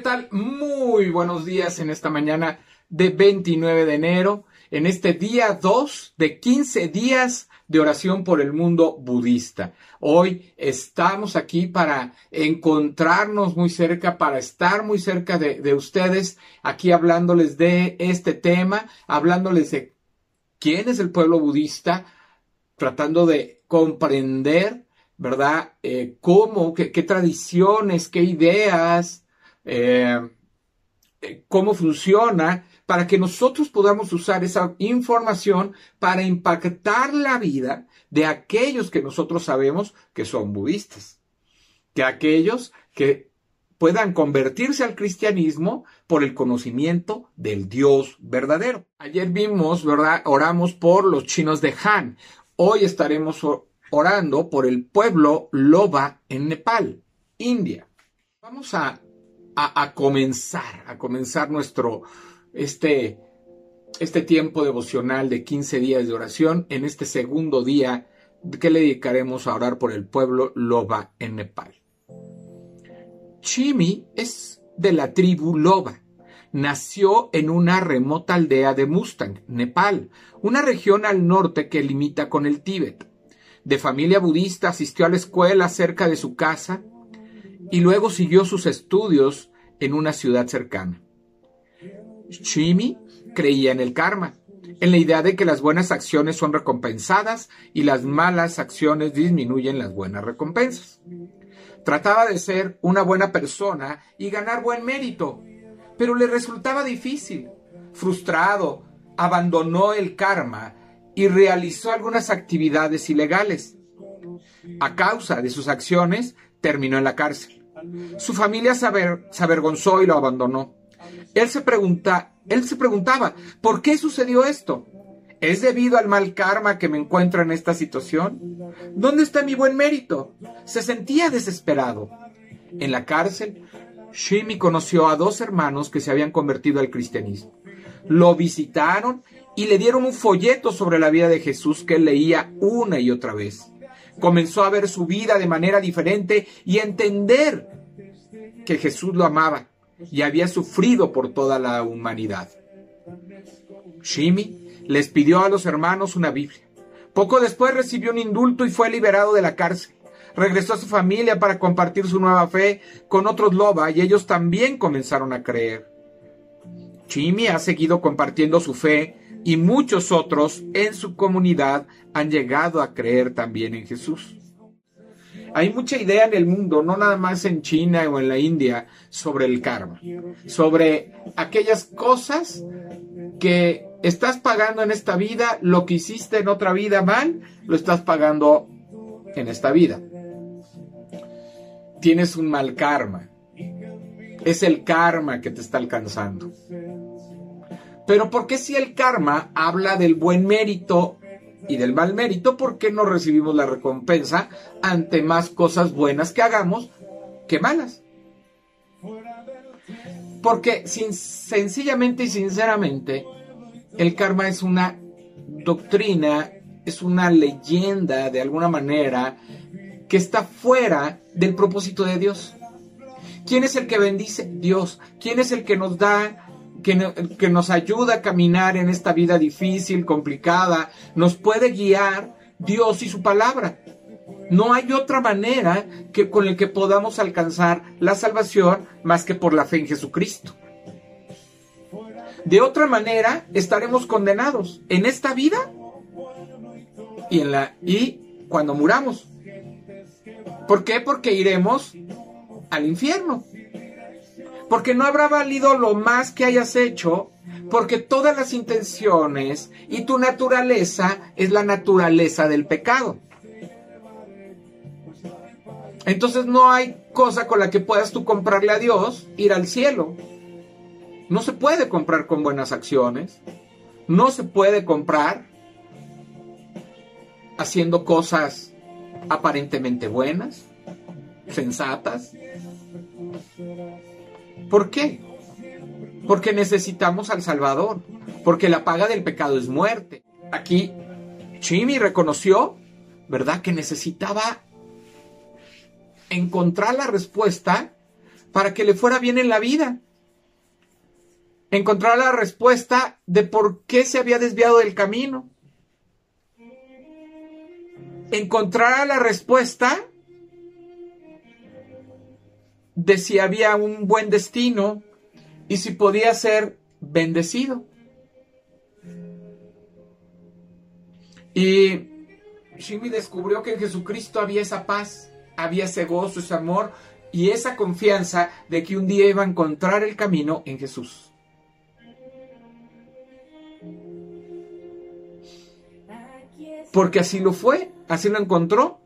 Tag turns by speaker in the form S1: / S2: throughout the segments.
S1: Hola, ¿qué tal? Muy buenos días en esta mañana de 29 de enero, en este día 2 de 15 días de oración por el mundo budista. Hoy estamos aquí para encontrarnos muy cerca, para estar muy cerca de, de ustedes, aquí hablándoles de este tema, hablándoles de quién es el pueblo budista, tratando de comprender, ¿verdad? Eh, ¿Cómo? Qué, qué, tradiciones? ¿Qué ideas? Eh, eh, ¿Cómo funciona? Para que nosotros podamos usar esa información para impactar la vida de aquellos que nosotros sabemos que son budistas. Que aquellos que puedan convertirse al cristianismo por el conocimiento del Dios verdadero. Ayer vimos, ¿verdad? Oramos por los chinos de Han. Hoy estaremos orando por el pueblo Loba en Nepal, India. Vamos a, a, comenzar, a comenzar nuestro, este, este tiempo devocional de 15 días de oración en este segundo día que le dedicaremos a orar por el pueblo Loba en Nepal. Chimi es de la tribu Loba. Nació en una remota aldea de Mustang, Nepal, una región al norte que limita con el Tíbet. De familia budista asistió a la escuela cerca de su casa y luego siguió sus estudios en una ciudad cercana. Chimi creía en el karma, en la idea de que las buenas acciones son recompensadas y las malas acciones disminuyen las buenas recompensas. Trataba de ser una buena persona y ganar buen mérito, pero le resultaba difícil. Frustrado, abandonó el karma y realizó algunas actividades ilegales. A causa de sus acciones, terminó en la cárcel. Su familia se, aver, se avergonzó y lo abandonó. Él se, pregunta, él se preguntaba, ¿por qué sucedió esto? ¿Es debido al mal karma que me encuentro en esta situación? ¿Dónde está mi buen mérito? Se sentía desesperado. En la cárcel, Shimi conoció a dos hermanos que se habían convertido al cristianismo. Lo visitaron y le dieron un folleto sobre la vida de Jesús que él leía una y otra vez. Comenzó a ver su vida de manera diferente y entender que Jesús lo amaba y había sufrido por toda la humanidad. Shimi les pidió a los hermanos una Biblia. Poco después recibió un indulto y fue liberado de la cárcel. Regresó a su familia para compartir su nueva fe con otros loba y ellos también comenzaron a creer. Chimi ha seguido compartiendo su fe y muchos otros en su comunidad han llegado a creer también en Jesús. Hay mucha idea en el mundo, no nada más en China o en la India, sobre el karma, sobre aquellas cosas que estás pagando en esta vida, lo que hiciste en otra vida mal, lo estás pagando en esta vida. Tienes un mal karma. Es el karma que te está alcanzando. Pero ¿por qué si el karma habla del buen mérito y del mal mérito, por qué no recibimos la recompensa ante más cosas buenas que hagamos que malas? Porque sin, sencillamente y sinceramente, el karma es una doctrina, es una leyenda de alguna manera que está fuera del propósito de Dios. ¿Quién es el que bendice? Dios. ¿Quién es el que nos da, que, nos ayuda a caminar en esta vida difícil, complicada? Nos puede guiar Dios y su palabra. No hay otra manera que con el que podamos alcanzar la salvación más que por la fe en Jesucristo. De otra manera, estaremos condenados en esta vida y, en la, y cuando muramos. ¿Por qué? Porque iremos al infierno. Porque no habrá valido lo más que hayas hecho, porque todas las intenciones y tu naturaleza es la naturaleza del pecado. Entonces no hay cosa con la que puedas tú comprarle a Dios ir al cielo. No se puede comprar con buenas acciones. No se puede comprar haciendo cosas aparentemente buenas, sensatas. ¿Por qué? Porque necesitamos al Salvador. Porque la paga del pecado es muerte. Aquí Chimi reconoció, ¿verdad?, que necesitaba encontrar la respuesta para que le fuera bien en la vida. Encontrar la respuesta de por qué se había desviado del camino. Encontrar la respuesta de si había un buen destino y si podía ser bendecido. Y Shimi descubrió que en Jesucristo había esa paz, había ese gozo, ese amor y esa confianza de que un día iba a encontrar el camino en Jesús. Porque así lo fue, así lo encontró.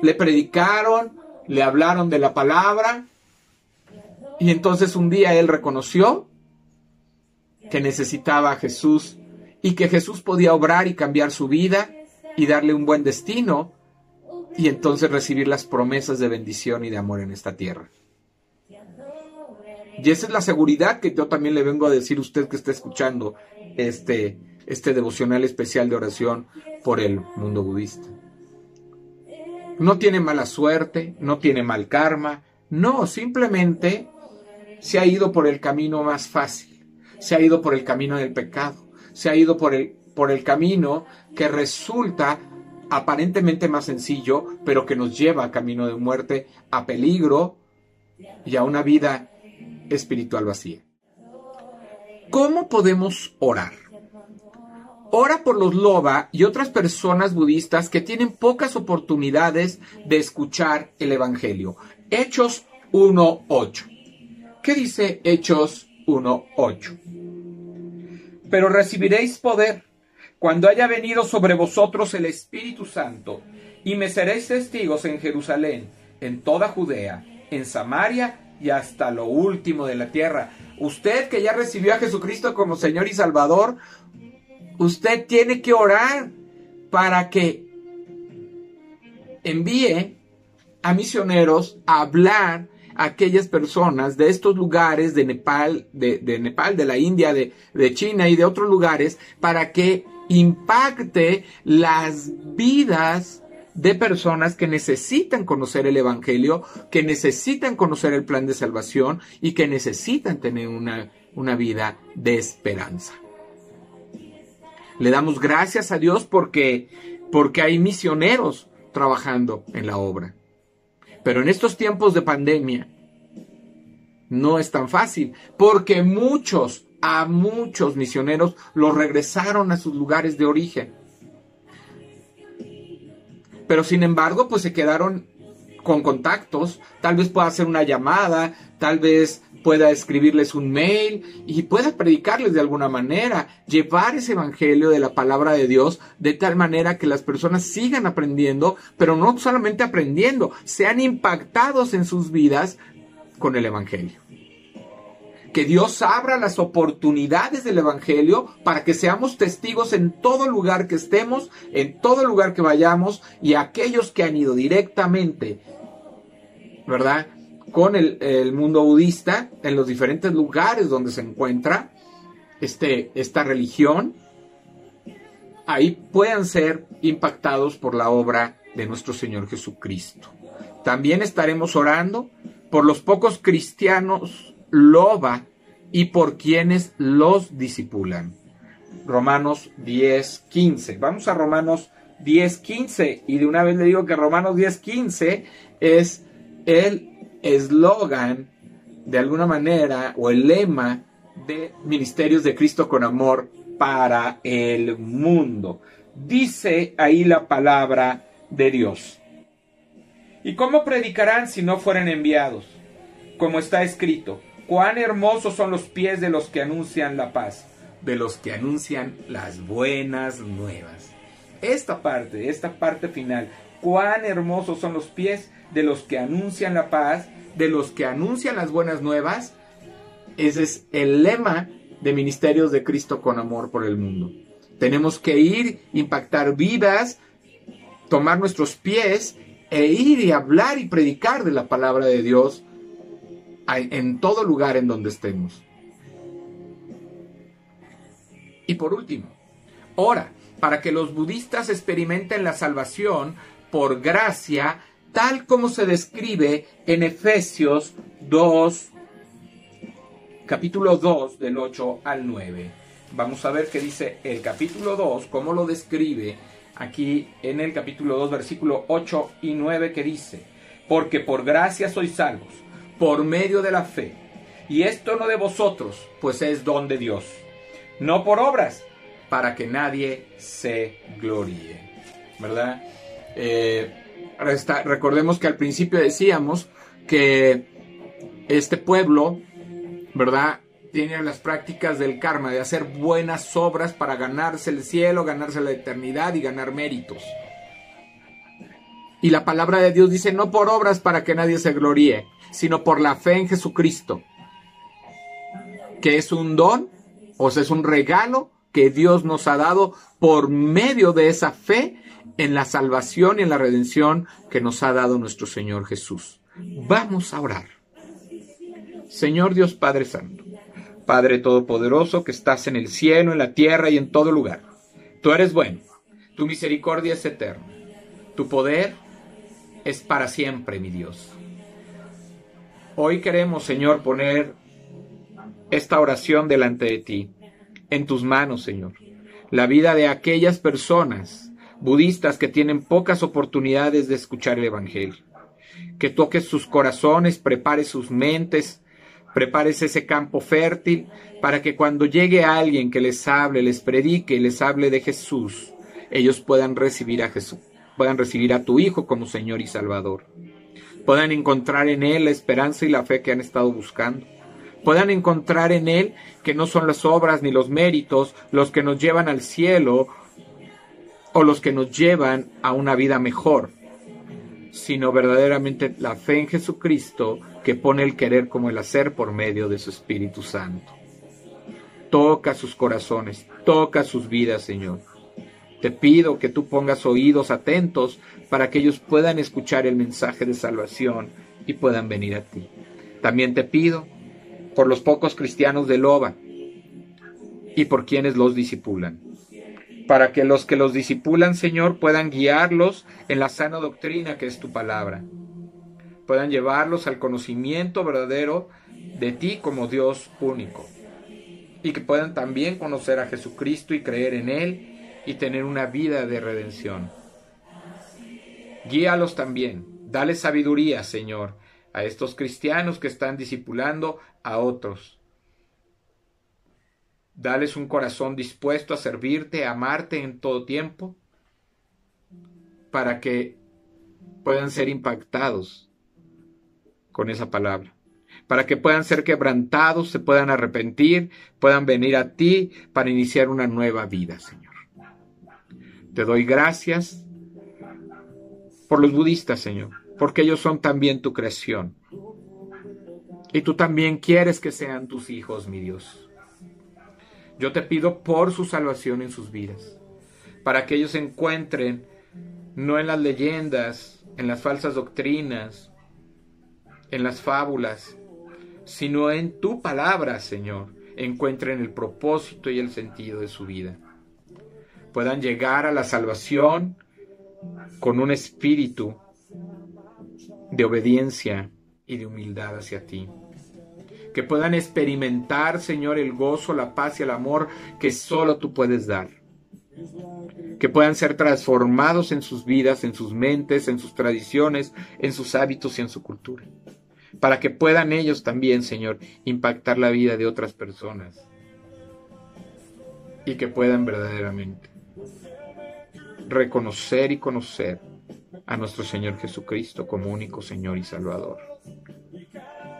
S1: Le predicaron, le hablaron de la palabra y entonces un día él reconoció que necesitaba a Jesús y que Jesús podía obrar y cambiar su vida y darle un buen destino y entonces recibir las promesas de bendición y de amor en esta tierra. Y esa es la seguridad que yo también le vengo a decir a usted que está escuchando este, este devocional especial de oración por el mundo budista. No tiene mala suerte, no tiene mal karma, no, simplemente se ha ido por el camino más fácil, se ha ido por el camino del pecado, se ha ido por el, por el camino que resulta aparentemente más sencillo, pero que nos lleva a camino de muerte, a peligro y a una vida espiritual vacía. ¿Cómo podemos orar? Ora por los loba y otras personas budistas que tienen pocas oportunidades de escuchar el Evangelio. Hechos 1.8. ¿Qué dice Hechos 1.8? Pero recibiréis poder cuando haya venido sobre vosotros el Espíritu Santo, y me seréis testigos en Jerusalén, en toda Judea, en Samaria y hasta lo último de la tierra. Usted que ya recibió a Jesucristo como Señor y Salvador, usted tiene que orar para que envíe a misioneros a hablar aquellas personas de estos lugares de Nepal, de, Nepal, de la India, de, de China y de otros lugares, para que impacte las vidas de personas que necesitan conocer el Evangelio, que necesitan conocer el plan de salvación y que necesitan tener una, una vida de esperanza. Le damos gracias a Dios porque, porque hay misioneros trabajando en la obra. Pero en estos tiempos de pandemia no es tan fácil, porque muchos, a muchos misioneros los regresaron a sus lugares de origen. Pero sin embargo, pues se quedaron con contactos, tal vez pueda hacer una llamada, tal vez pueda escribirles un mail y pueda predicarles de alguna manera, llevar ese evangelio de la palabra de Dios de tal manera que las personas sigan aprendiendo, pero no solamente aprendiendo, sean impactados en sus vidas con el evangelio. Que Dios abra las oportunidades del Evangelio para que seamos testigos en todo lugar que estemos, en todo lugar que vayamos y aquellos que han ido directamente, ¿verdad? con el, mundo budista en los diferentes lugares donde se encuentra este, esta religión, ahí puedan ser impactados por la obra de nuestro Señor Jesucristo. También estaremos orando por los pocos cristianos loba y por quienes los disipulan. Romanos 10, 15. Vamos a Romanos 10, 15. Y de una vez le digo que Romanos 10, 15 es el eslogan, de alguna manera, o el lema de Ministerios de Cristo con Amor para el mundo. Dice ahí la palabra de Dios. ¿Y cómo predicarán si no fueren enviados? Como está escrito, cuán hermosos son los pies de los que anuncian la paz, de los que anuncian las buenas nuevas. Esta parte, esta parte final, cuán hermosos son los pies de los que anuncian la paz, de los que anuncian las buenas nuevas. Ese es el lema de Ministerios de Cristo con amor por el mundo. Tenemos que ir, impactar vidas, tomar nuestros pies e ir y hablar y predicar de la palabra de Dios en todo lugar en donde estemos. Y por último, ora para que los budistas experimenten la salvación por gracia tal como se describe en Efesios 2, capítulo 2, del 8 al 9. Vamos a ver qué dice el capítulo 2, cómo lo describe aquí en el capítulo 2, versículo 8 y 9, que dice, porque por gracia sois salvos, por medio de la fe, y esto no de vosotros, pues es don de Dios, no por obras, para que nadie se gloríe. ¿Verdad? Eh, recordemos que al principio decíamos que este pueblo, ¿verdad? Tiene las prácticas del karma, de hacer buenas obras para ganarse el cielo, ganarse la eternidad y ganar méritos. Y la palabra de Dios dice, no por obras para que nadie se gloríe, sino por la fe en Jesucristo, que es un don, o sea, es un regalo que Dios nos ha dado por medio de esa fe en la salvación y en la redención que nos ha dado nuestro Señor Jesús. Vamos a orar. Señor Dios Padre Santo, Padre Todopoderoso que estás en el cielo, en la tierra y en todo lugar. Tú eres bueno, tu misericordia es eterna, tu poder es para siempre, mi Dios. Hoy queremos, Señor, poner esta oración delante de ti en tus manos, Señor. La vida de aquellas personas budistas que tienen pocas oportunidades de escuchar el Evangelio. Que toques sus corazones, prepares sus mentes, prepares ese campo fértil para que cuando llegue alguien que les hable, les predique, les hable de Jesús, ellos puedan recibir a Jesús, puedan recibir a tu Hijo como Señor y Salvador. Puedan encontrar en Él la esperanza y la fe que han estado buscando puedan encontrar en Él que no son las obras ni los méritos los que nos llevan al cielo o los que nos llevan a una vida mejor, sino verdaderamente la fe en Jesucristo que pone el querer como el hacer por medio de su Espíritu Santo. Toca sus corazones, toca sus vidas, Señor. Te pido que tú pongas oídos atentos para que ellos puedan escuchar el mensaje de salvación y puedan venir a ti. También te pido por los pocos cristianos de Loba y por quienes los disipulan. Para que los que los disipulan, Señor, puedan guiarlos en la sana doctrina que es tu palabra. Puedan llevarlos al conocimiento verdadero de ti como Dios único. Y que puedan también conocer a Jesucristo y creer en Él y tener una vida de redención. Guíalos también. Dale sabiduría, Señor, a estos cristianos que están discipulando a otros. Dales un corazón dispuesto a servirte, a amarte en todo tiempo, para que puedan ser impactados con esa palabra, para que puedan ser quebrantados, se puedan arrepentir, puedan venir a ti para iniciar una nueva vida, Señor. Te doy gracias por los budistas, Señor, porque ellos son también tu creación. Y tú también quieres que sean tus hijos, mi Dios. Yo te pido por su salvación en sus vidas, para que ellos encuentren, no en las leyendas, en las falsas doctrinas, en las fábulas, sino en tu palabra, Señor, encuentren el propósito y el sentido de su vida. Puedan llegar a la salvación con un espíritu de obediencia y de humildad hacia ti que puedan experimentar, Señor, el gozo, la paz y el amor que solo tú puedes dar. Que puedan ser transformados en sus vidas, en sus mentes, en sus tradiciones, en sus hábitos y en su cultura. Para que puedan ellos también, Señor, impactar la vida de otras personas. Y que puedan verdaderamente reconocer y conocer a nuestro Señor Jesucristo como único Señor y Salvador.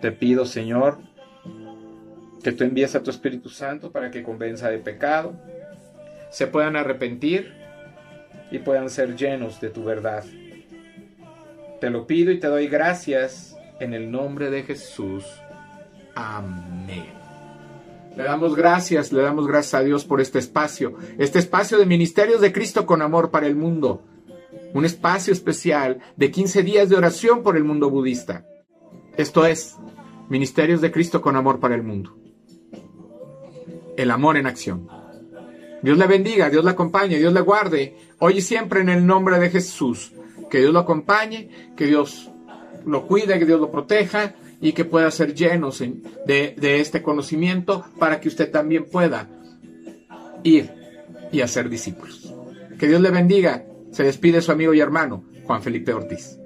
S1: Te pido, Señor, que tú envíes a tu Espíritu Santo para que convenza de pecado, se puedan arrepentir y puedan ser llenos de tu verdad. Te lo pido y te doy gracias en el nombre de Jesús. Amén. Le damos gracias, le damos gracias a Dios por este espacio, este espacio de Ministerios de Cristo con amor para el mundo, un espacio especial de 15 días de oración por el mundo budista. Esto es Ministerios de Cristo con amor para el mundo el amor en acción. Dios le bendiga, Dios le acompañe, Dios le guarde, hoy y siempre en el nombre de Jesús. Que Dios lo acompañe, que Dios lo cuide, que Dios lo proteja y que pueda ser lleno de, de este conocimiento para que usted también pueda ir y hacer discípulos. Que Dios le bendiga. Se despide su amigo y hermano Juan Felipe Ortiz.